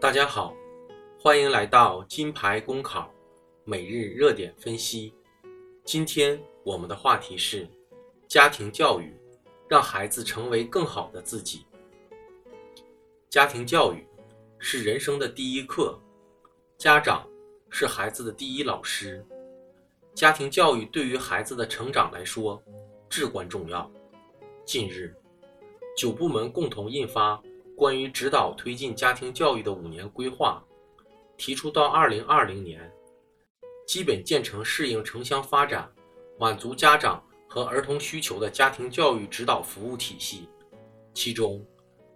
大家好，欢迎来到金牌公考每日热点分析。今天我们的话题是家庭教育，让孩子成为更好的自己。家庭教育是人生的第一课，家长是孩子的第一老师。家庭教育对于孩子的成长来说至关重要。近日，九部门共同印发。关于指导推进家庭教育的五年规划，提出到二零二零年，基本建成适应城乡发展、满足家长和儿童需求的家庭教育指导服务体系。其中，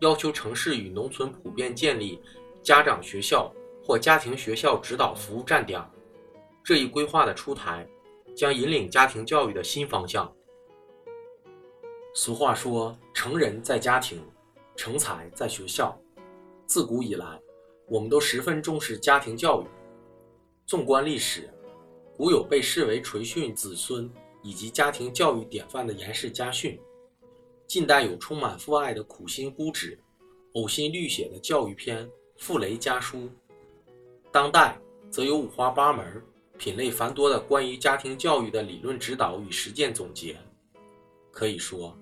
要求城市与农村普遍建立家长学校或家庭学校指导服务站点。这一规划的出台，将引领家庭教育的新方向。俗话说：“成人在家庭。”成才在学校。自古以来，我们都十分重视家庭教育。纵观历史，古有被视为垂训子孙以及家庭教育典范的严氏家训；近代有充满父爱的苦心孤诣、呕心沥血的教育片《傅雷家书》；当代则有五花八门、品类繁多的关于家庭教育的理论指导与实践总结。可以说，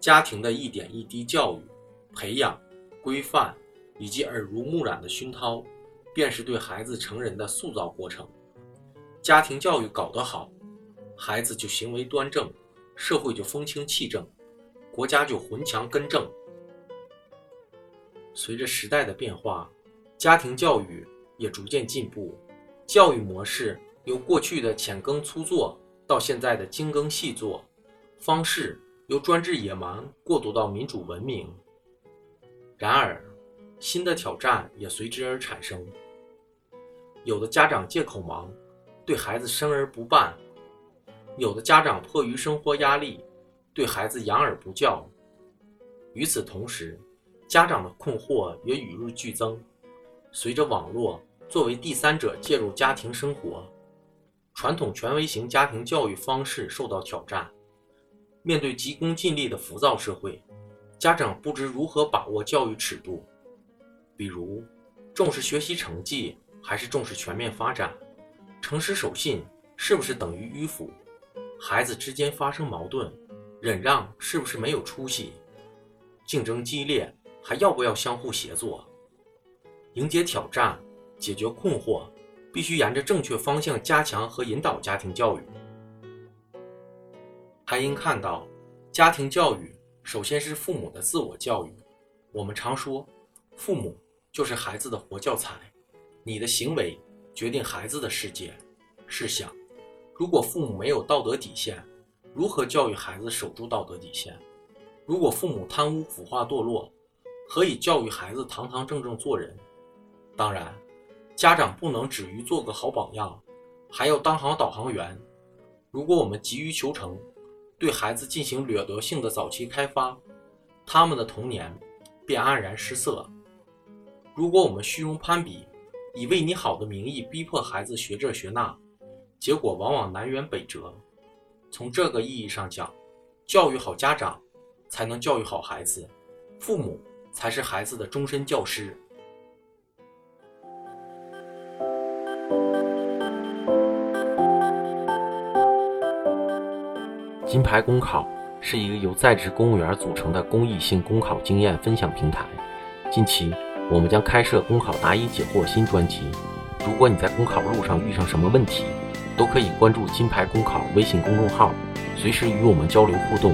家庭的一点一滴教育。培养、规范以及耳濡目染的熏陶，便是对孩子成人的塑造过程。家庭教育搞得好，孩子就行为端正，社会就风清气正，国家就魂强根正。随着时代的变化，家庭教育也逐渐进步，教育模式由过去的浅耕粗作到现在的精耕细作，方式由专制野蛮过渡到民主文明。然而，新的挑战也随之而产生。有的家长借口忙，对孩子生而不办；有的家长迫于生活压力，对孩子养而不教。与此同时，家长的困惑也与日俱增。随着网络作为第三者介入家庭生活，传统权威型家庭教育方式受到挑战。面对急功近利的浮躁社会。家长不知如何把握教育尺度，比如重视学习成绩还是重视全面发展，诚实守信是不是等于迂腐？孩子之间发生矛盾，忍让是不是没有出息？竞争激烈还要不要相互协作？迎接挑战，解决困惑，必须沿着正确方向加强和引导家庭教育。还应看到家庭教育。首先是父母的自我教育。我们常说，父母就是孩子的活教材。你的行为决定孩子的世界。试想，如果父母没有道德底线，如何教育孩子守住道德底线？如果父母贪污腐化堕落，何以教育孩子堂堂正正做人？当然，家长不能止于做个好榜样，还要当好导航员。如果我们急于求成，对孩子进行掠夺性的早期开发，他们的童年便黯然失色。如果我们虚荣攀比，以为你好的名义逼迫孩子学这学那，结果往往南辕北辙。从这个意义上讲，教育好家长，才能教育好孩子，父母才是孩子的终身教师。金牌公考是一个由在职公务员组成的公益性公考经验分享平台。近期，我们将开设公考答疑解惑新专辑。如果你在公考路上遇上什么问题，都可以关注金牌公考微信公众号，随时与我们交流互动。